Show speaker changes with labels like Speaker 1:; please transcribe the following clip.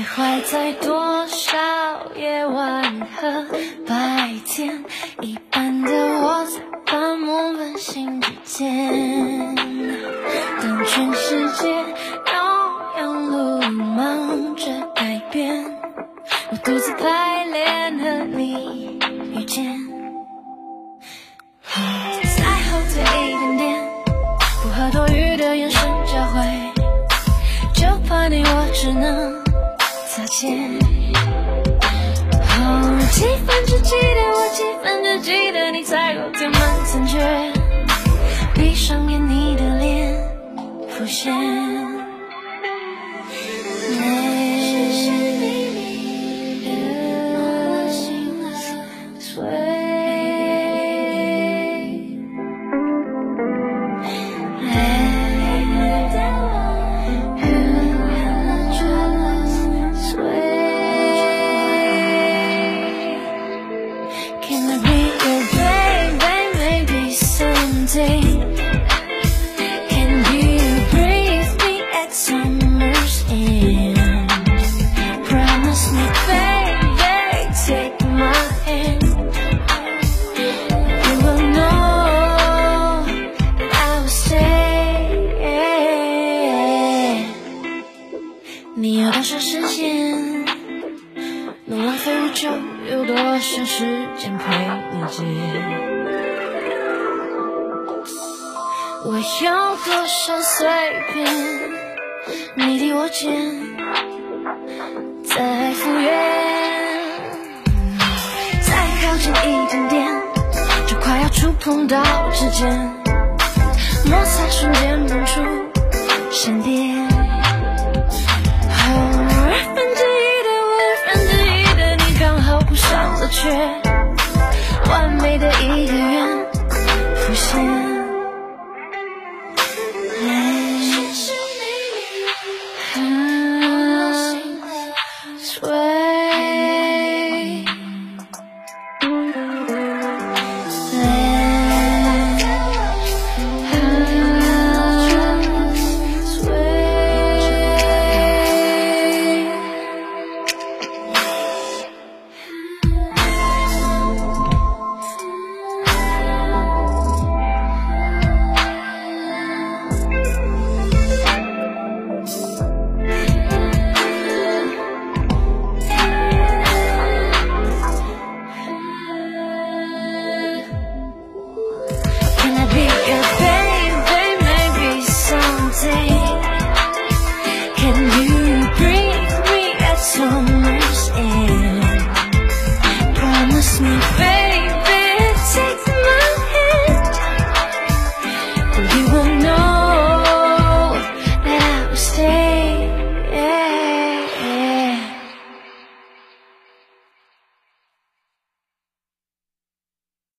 Speaker 1: 徘徊在多少夜晚和白天，一般的我在半梦半醒之间，当全世界摇摇路忙着改变，我独自排练和你遇见。再后退一点点，不和多余的眼神交汇，就怕你我只能擦肩。哦，几分之几的我，几分之几的你，在我填满残缺，闭上眼，你的脸浮现。你有多少时间？能浪费无久，有多少时间陪你借？我有多少碎片，你替我捡，再复原，再靠近一点点，就快要触碰到指尖，摩擦瞬间蹦出闪电。哦，二分之一的我，二分之一的你，刚好补上了缺，完美的一个圆浮现。